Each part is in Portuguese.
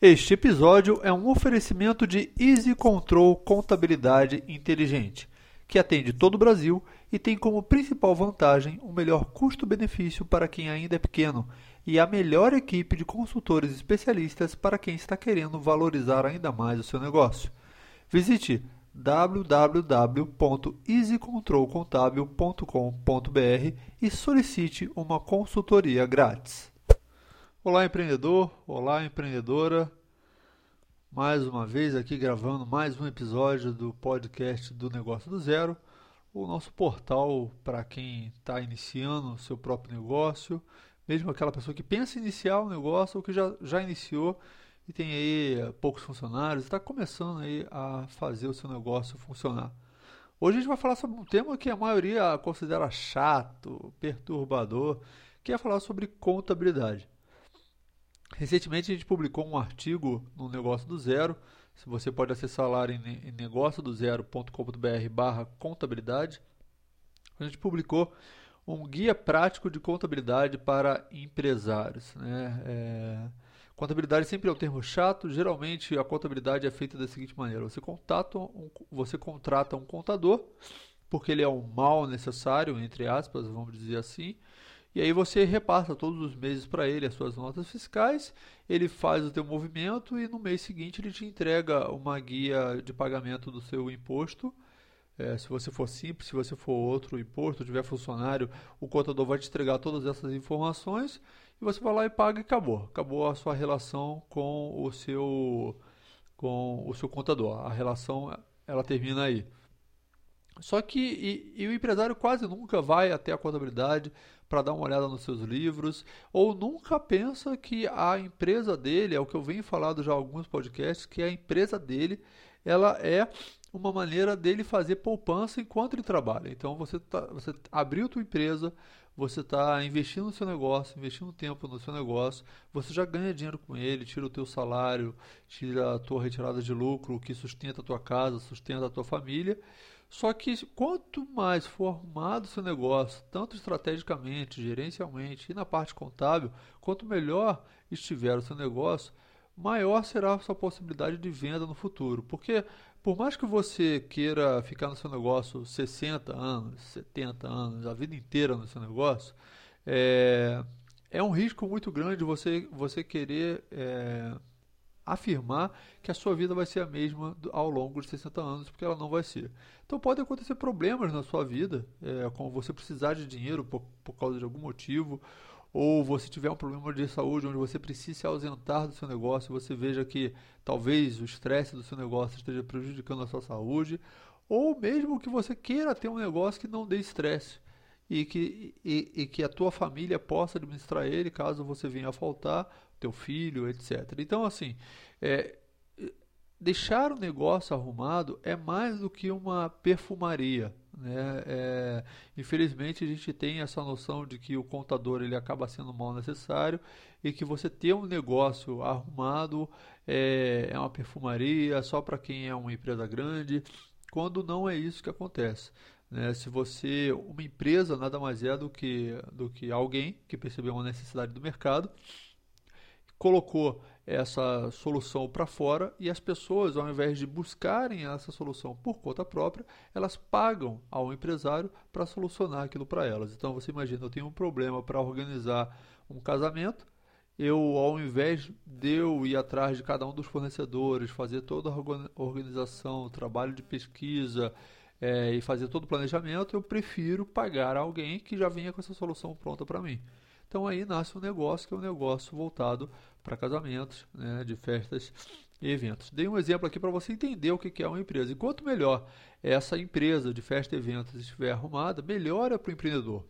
Este episódio é um oferecimento de Easy Control Contabilidade Inteligente, que atende todo o Brasil e tem como principal vantagem o melhor custo-benefício para quem ainda é pequeno e a melhor equipe de consultores especialistas para quem está querendo valorizar ainda mais o seu negócio. Visite www.easycontrolcontábil.com.br e solicite uma consultoria grátis. Olá, empreendedor! Olá, empreendedora! Mais uma vez aqui gravando mais um episódio do podcast do Negócio do Zero, o nosso portal para quem está iniciando o seu próprio negócio, mesmo aquela pessoa que pensa em iniciar o um negócio ou que já, já iniciou e tem aí poucos funcionários, está começando aí a fazer o seu negócio funcionar. Hoje a gente vai falar sobre um tema que a maioria considera chato, perturbador, que é falar sobre contabilidade. Recentemente a gente publicou um artigo no Negócio do Zero. Se você pode acessar lá em negóciodozero.com.br barra contabilidade. A gente publicou um guia prático de contabilidade para empresários. Né? É... Contabilidade sempre é um termo chato. Geralmente a contabilidade é feita da seguinte maneira: você, contata um, você contrata um contador, porque ele é um mal necessário, entre aspas, vamos dizer assim e aí você repassa todos os meses para ele as suas notas fiscais, ele faz o teu movimento e no mês seguinte ele te entrega uma guia de pagamento do seu imposto. É, se você for simples, se você for outro imposto, tiver funcionário, o contador vai te entregar todas essas informações e você vai lá e paga e acabou. Acabou a sua relação com o seu com o seu contador. A relação ela termina aí. Só que e, e o empresário quase nunca vai até a contabilidade para dar uma olhada nos seus livros, ou nunca pensa que a empresa dele, é o que eu venho falando já em alguns podcasts, que a empresa dele, ela é uma maneira dele fazer poupança enquanto ele trabalha. Então você, tá, você abriu tua empresa, você está investindo no seu negócio, investindo tempo no seu negócio, você já ganha dinheiro com ele, tira o teu salário, tira a tua retirada de lucro, que sustenta a tua casa, sustenta a tua família, só que quanto mais for arrumado o seu negócio, tanto estrategicamente, gerencialmente e na parte contábil, quanto melhor estiver o seu negócio, maior será a sua possibilidade de venda no futuro. Porque por mais que você queira ficar no seu negócio 60 anos, 70 anos, a vida inteira no seu negócio, é, é um risco muito grande você, você querer é, afirmar que a sua vida vai ser a mesma ao longo de 60 anos, porque ela não vai ser. Então pode acontecer problemas na sua vida, é, como você precisar de dinheiro por, por causa de algum motivo, ou você tiver um problema de saúde onde você precisa se ausentar do seu negócio, você veja que talvez o estresse do seu negócio esteja prejudicando a sua saúde, ou mesmo que você queira ter um negócio que não dê estresse e que, e, e que a tua família possa administrar ele caso você venha a faltar teu filho, etc. Então, assim, é, deixar o negócio arrumado é mais do que uma perfumaria. Né? É, infelizmente, a gente tem essa noção de que o contador ele acaba sendo mal necessário e que você ter um negócio arrumado é, é uma perfumaria só para quem é uma empresa grande, quando não é isso que acontece. Né? Se você, uma empresa nada mais é do que, do que alguém que percebeu uma necessidade do mercado colocou essa solução para fora e as pessoas, ao invés de buscarem essa solução por conta própria, elas pagam ao empresário para solucionar aquilo para elas. Então você imagina, eu tenho um problema para organizar um casamento, eu ao invés de eu ir atrás de cada um dos fornecedores, fazer toda a organização, trabalho de pesquisa é, e fazer todo o planejamento, eu prefiro pagar alguém que já venha com essa solução pronta para mim. Então aí nasce um negócio que é um negócio voltado para casamentos, né, de festas e eventos. Dei um exemplo aqui para você entender o que é uma empresa. E quanto melhor essa empresa de festa e eventos estiver arrumada, melhor é para o empreendedor.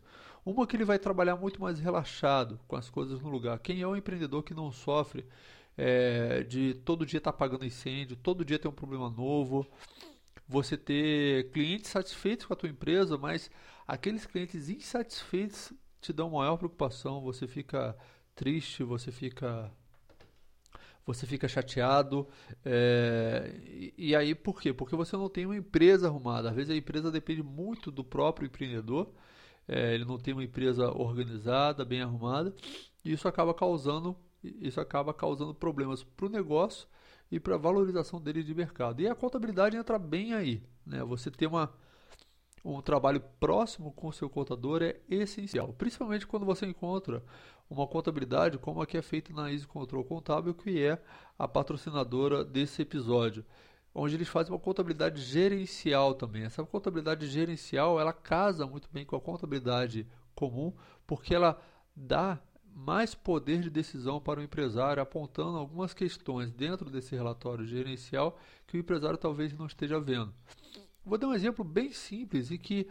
Uma que ele vai trabalhar muito mais relaxado, com as coisas no lugar. Quem é um empreendedor que não sofre é, de todo dia estar tá pagando incêndio, todo dia ter um problema novo, você ter clientes satisfeitos com a tua empresa, mas aqueles clientes insatisfeitos te dão maior preocupação, você fica triste, você fica você fica chateado. É, e, aí por quê? Porque você não tem uma empresa arrumada. Às vezes a empresa depende muito do próprio empreendedor. é, ele não tem uma empresa organizada, bem arrumada, e isso acaba causando, isso acaba causando problemas para o negócio e para a valorização dele de mercado. E a contabilidade entra bem aí. Né? Você ter uma, um trabalho próximo com o seu contador é essencial, principalmente quando você encontra uma contabilidade como a que é feita na Easy Control Contábil, que é a patrocinadora desse episódio onde eles fazem uma contabilidade gerencial também. Essa contabilidade gerencial, ela casa muito bem com a contabilidade comum, porque ela dá mais poder de decisão para o empresário, apontando algumas questões dentro desse relatório gerencial que o empresário talvez não esteja vendo. Vou dar um exemplo bem simples e que,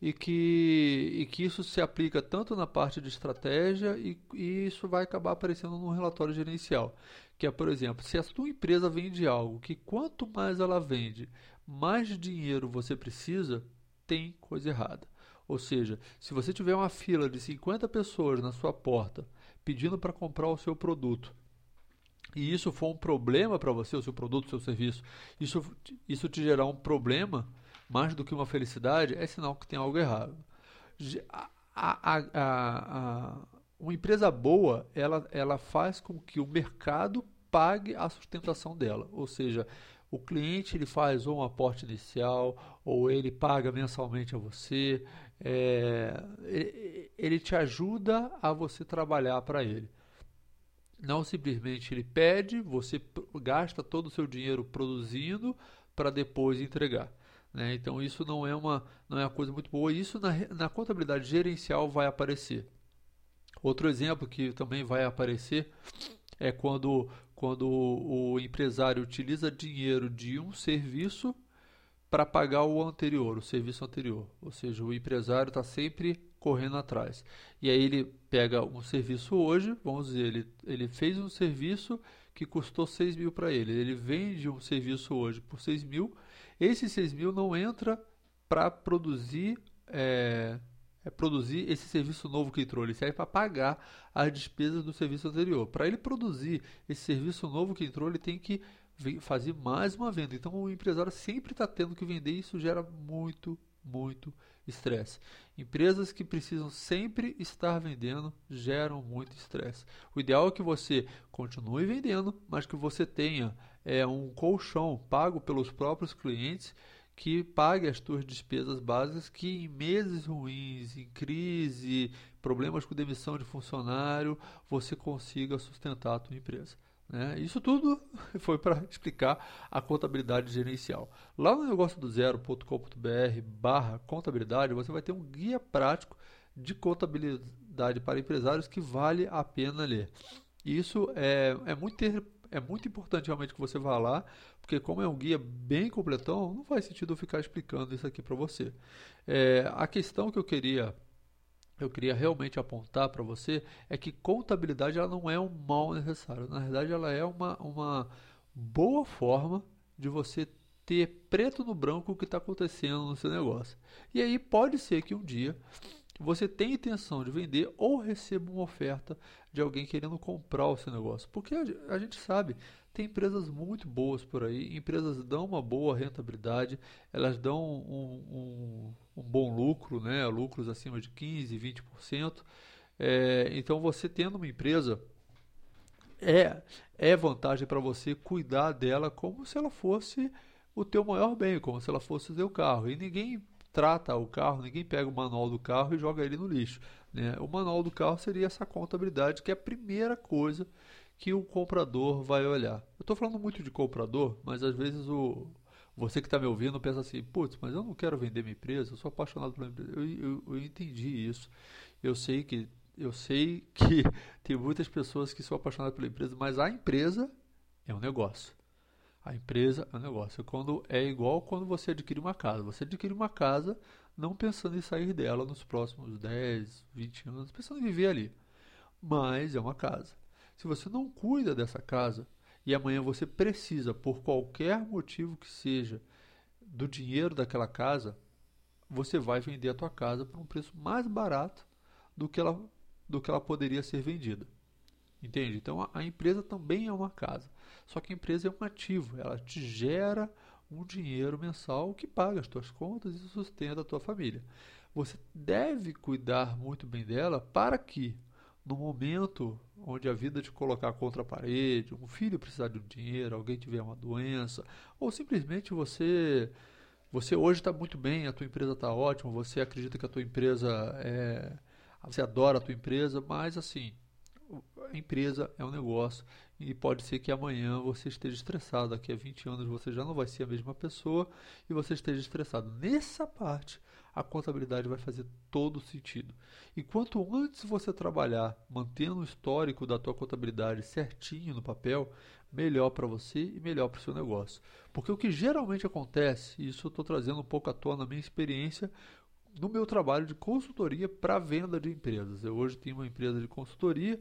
e que, e que isso se aplica tanto na parte de estratégia e, e isso vai acabar aparecendo no relatório gerencial. Que é, por exemplo, se a sua empresa vende algo que quanto mais ela vende, mais dinheiro você precisa, tem coisa errada. Ou seja, se você tiver uma fila de 50 pessoas na sua porta pedindo para comprar o seu produto, e isso for um problema para você, o seu produto, o seu serviço, isso, isso te gerar um problema mais do que uma felicidade, é sinal que tem algo errado. A, a, a, uma empresa boa, ela, ela faz com que o mercado pague a sustentação dela. Ou seja, o cliente ele faz um aporte inicial, ou ele paga mensalmente a você, é, ele te ajuda a você trabalhar para ele. Não simplesmente ele pede, você gasta todo o seu dinheiro produzindo para depois entregar. Né? Então isso não é, uma, não é uma coisa muito boa. Isso na, na contabilidade gerencial vai aparecer. Outro exemplo que também vai aparecer é quando, quando o empresário utiliza dinheiro de um serviço para pagar o anterior, o serviço anterior. Ou seja, o empresário está sempre correndo atrás. E aí ele pega um serviço hoje, vamos dizer, ele, ele fez um serviço que custou 6 mil para ele. Ele vende um serviço hoje por 6 mil. Esse 6 mil não entra para produzir, é, é, produzir esse serviço novo que entrou. Ele serve para pagar as despesas do serviço anterior. Para ele produzir esse serviço novo que entrou, ele tem que fazer mais uma venda. Então o empresário sempre está tendo que vender e isso gera muito, muito estresse. Empresas que precisam sempre estar vendendo geram muito estresse. O ideal é que você continue vendendo, mas que você tenha é, um colchão pago pelos próprios clientes que pague as suas despesas básicas que em meses ruins, em crise, problemas com demissão de funcionário, você consiga sustentar a tua empresa. Né? Isso tudo foi para explicar a contabilidade gerencial. Lá no negócio do zero.com.br barra contabilidade, você vai ter um guia prático de contabilidade para empresários que vale a pena ler. Isso é, é, muito, é muito importante realmente que você vá lá, porque como é um guia bem completão, não faz sentido eu ficar explicando isso aqui para você. É, a questão que eu queria eu queria realmente apontar para você é que contabilidade ela não é um mal necessário. Na verdade, ela é uma, uma boa forma de você ter preto no branco o que está acontecendo no seu negócio. E aí pode ser que um dia você tenha intenção de vender ou receba uma oferta de alguém querendo comprar o seu negócio. Porque a gente sabe, tem empresas muito boas por aí, empresas dão uma boa rentabilidade, elas dão um, bom lucro, né? lucros acima de 15%, 20%. É, então você tendo uma empresa é, é vantagem para você cuidar dela como se ela fosse o teu maior bem, como se ela fosse o teu carro. E ninguém trata o carro, ninguém pega o manual do carro e joga ele no lixo. Né? O manual do carro seria essa contabilidade, que é a primeira coisa que o comprador vai olhar. Eu estou falando muito de comprador, mas às vezes o você que está me ouvindo pensa assim, putz, mas eu não quero vender minha empresa, eu sou apaixonado pela empresa. Eu, eu, eu entendi isso. Eu sei que eu sei que tem muitas pessoas que são apaixonadas pela empresa, mas a empresa é um negócio. A empresa é um negócio. Quando é igual quando você adquire uma casa. Você adquire uma casa não pensando em sair dela nos próximos 10, 20 anos, pensando em viver ali. Mas é uma casa. Se você não cuida dessa casa e amanhã você precisa, por qualquer motivo que seja, do dinheiro daquela casa, você vai vender a tua casa por um preço mais barato do que ela, do que ela poderia ser vendida. Entende? Então a, a empresa também é uma casa. Só que a empresa é um ativo, ela te gera um dinheiro mensal que paga as tuas contas e sustenta a tua família. você deve cuidar muito bem dela para que no momento onde a vida te colocar contra a parede, um filho precisar de um dinheiro, alguém tiver uma doença, ou simplesmente você você hoje está muito bem, a tua empresa está ótima, você acredita que a tua empresa é, você adora a tua empresa, mas assim empresa é um negócio e pode ser que amanhã você esteja estressado, daqui a 20 anos você já não vai ser a mesma pessoa e você esteja estressado. Nessa parte, a contabilidade vai fazer todo sentido. E quanto antes você trabalhar mantendo o histórico da tua contabilidade certinho no papel, melhor para você e melhor para o seu negócio. Porque o que geralmente acontece, e isso eu estou trazendo um pouco à tona na minha experiência no meu trabalho de consultoria para venda de empresas. Eu hoje tenho uma empresa de consultoria,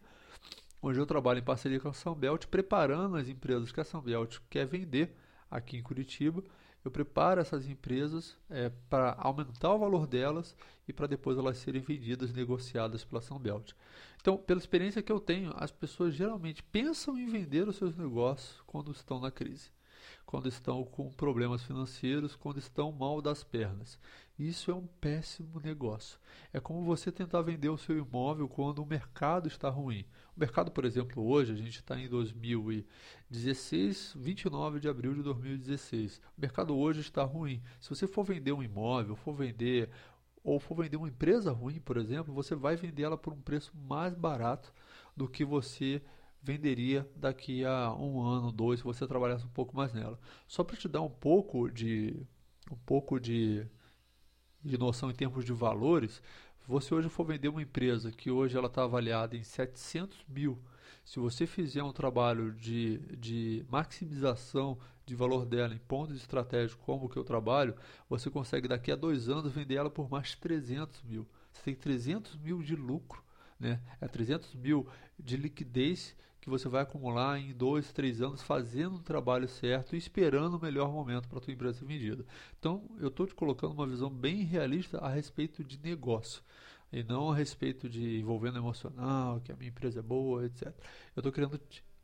onde eu trabalho em parceria com a Sunbelt, preparando as empresas que a Sunbelt quer vender aqui em Curitiba. Eu preparo essas empresas é, para aumentar o valor delas e para depois elas serem vendidas, negociadas pela Sunbelt. Então, pela experiência que eu tenho, as pessoas geralmente pensam em vender os seus negócios quando estão na crise quando estão com problemas financeiros, quando estão mal das pernas. Isso é um péssimo negócio. É como você tentar vender o seu imóvel quando o mercado está ruim. O mercado, por exemplo, hoje, a gente está em 2016, 29 de abril de 2016. O mercado hoje está ruim. Se você for vender um imóvel, for vender ou for vender uma empresa ruim, por exemplo, você vai vender ela por um preço mais barato do que você venderia daqui a um ano, dois, se você trabalhasse um pouco mais nela. Só para te dar um pouco de um pouco de, de noção em termos de valores, você hoje for vender uma empresa que hoje ela está avaliada em 700 mil, se você fizer um trabalho de, de maximização de valor dela em pontos estratégicos como que eu trabalho, você consegue daqui a dois anos vender ela por mais 300 mil. Você tem 300 mil de lucro né? É 300 mil de liquidez que você vai acumular em dois, três anos fazendo o trabalho certo e esperando o melhor momento para a tua empresa ser vendida. Então, eu estou te colocando uma visão bem realista a respeito de negócio e não a respeito de envolvendo emocional, que a minha empresa é boa, etc. Eu estou querendo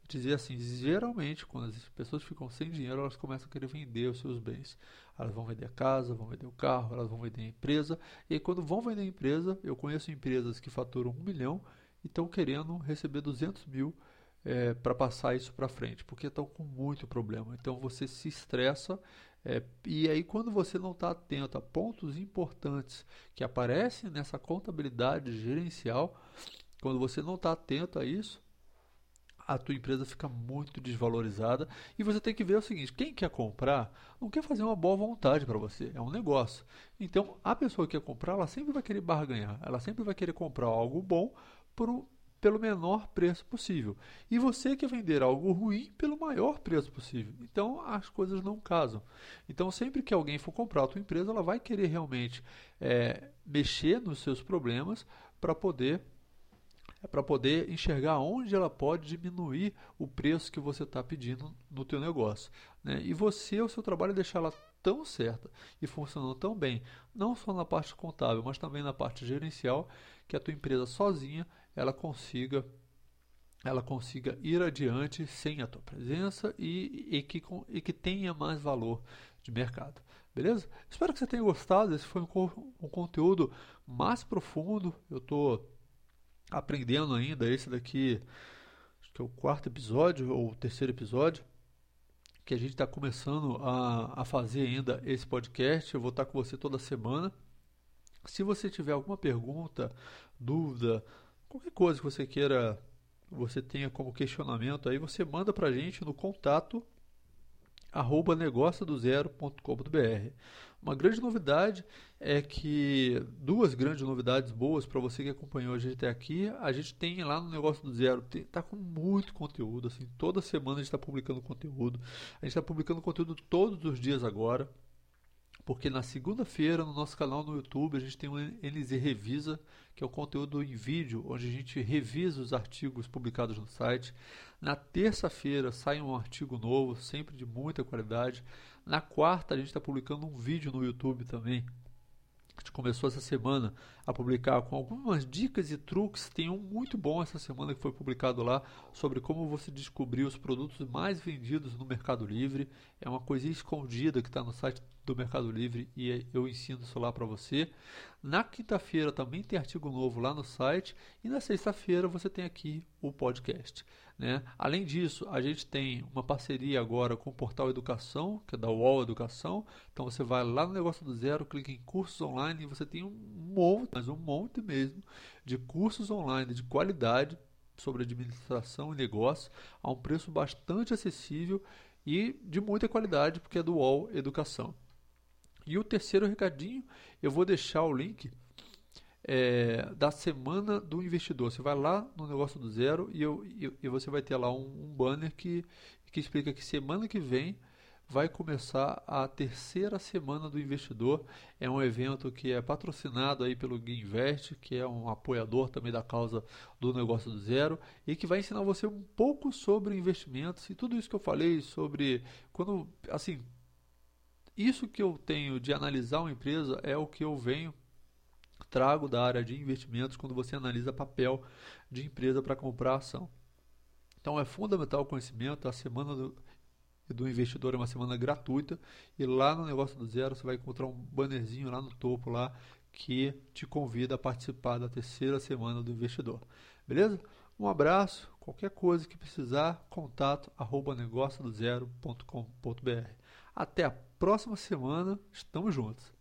dizer assim, geralmente quando as pessoas ficam sem dinheiro, elas começam a querer vender os seus bens. Elas vão vender a casa, vão vender o carro, elas vão vender a empresa. E quando vão vender a empresa, eu conheço empresas que faturam um milhão e estão querendo receber 200 mil é, para passar isso para frente, porque estão com muito problema. Então você se estressa é, e aí quando você não está atento a pontos importantes que aparecem nessa contabilidade gerencial, quando você não está atento a isso, a tua empresa fica muito desvalorizada e você tem que ver o seguinte: quem quer comprar não quer fazer uma boa vontade para você, é um negócio. Então a pessoa que quer comprar, ela sempre vai querer barganhar, ela sempre vai querer comprar algo bom por, pelo menor preço possível. E você quer vender algo ruim pelo maior preço possível. Então as coisas não casam. Então sempre que alguém for comprar a tua empresa, ela vai querer realmente é, mexer nos seus problemas para poder para poder enxergar onde ela pode diminuir o preço que você está pedindo no teu negócio. Né? E você, o seu trabalho é deixar ela tão certa e funcionando tão bem, não só na parte contábil, mas também na parte gerencial, que a tua empresa sozinha ela consiga ela consiga ir adiante sem a tua presença e, e, que, e que tenha mais valor de mercado. Beleza? Espero que você tenha gostado. Esse foi um, um conteúdo mais profundo. Eu estou aprendendo ainda. Esse daqui, acho que é o quarto episódio ou o terceiro episódio que a gente está começando a, a fazer ainda esse podcast. Eu vou estar com você toda semana. Se você tiver alguma pergunta, dúvida, qualquer coisa que você queira, você tenha como questionamento aí, você manda para a gente no contato arroba negociodozero.com.br. Uma grande novidade é que duas grandes novidades boas para você que acompanhou a gente até aqui. A gente tem lá no Negócio do Zero, tá com muito conteúdo, assim, toda semana a gente está publicando conteúdo. A gente está publicando conteúdo todos os dias agora. Porque na segunda-feira, no nosso canal no YouTube, a gente tem o NZ Revisa, que é o conteúdo em vídeo, onde a gente revisa os artigos publicados no site. Na terça-feira sai um artigo novo, sempre de muita qualidade. Na quarta, a gente está publicando um vídeo no YouTube também, A gente começou essa semana a publicar com algumas dicas e truques. Tem um muito bom essa semana que foi publicado lá sobre como você descobrir os produtos mais vendidos no Mercado Livre. É uma coisinha escondida que está no site do Mercado Livre e eu ensino isso lá para você. Na quinta-feira também tem artigo novo lá no site e na sexta-feira você tem aqui o podcast. Né? Além disso, a gente tem uma parceria agora com o Portal Educação, que é da UOL Educação. Então você vai lá no negócio do zero, clica em cursos online e você tem um monte, mas um monte mesmo, de cursos online de qualidade sobre administração e negócio a um preço bastante acessível e de muita qualidade, porque é do UOL Educação. E o terceiro recadinho, eu vou deixar o link é, da semana do investidor. Você vai lá no negócio do zero e, eu, e, e você vai ter lá um, um, banner que, que explica que semana que vem vai começar a terceira semana do investidor. É um evento que é patrocinado aí pelo Guinvest, que é um apoiador também da causa do negócio do zero e que vai ensinar você um pouco sobre investimentos e tudo isso que eu falei sobre quando assim isso que eu tenho de analisar uma empresa é o que eu venho trago da área de investimentos quando você analisa papel de empresa para comprar ação. Então é fundamental o conhecimento. A semana do, do investidor é uma semana gratuita e lá no negócio do zero você vai encontrar um bannerzinho lá no topo lá que te convida a participar da terceira semana do investidor. Beleza? Um abraço. Qualquer coisa que precisar, contato arroba negócio do zero.com.br. Até a próxima semana. Estamos juntos.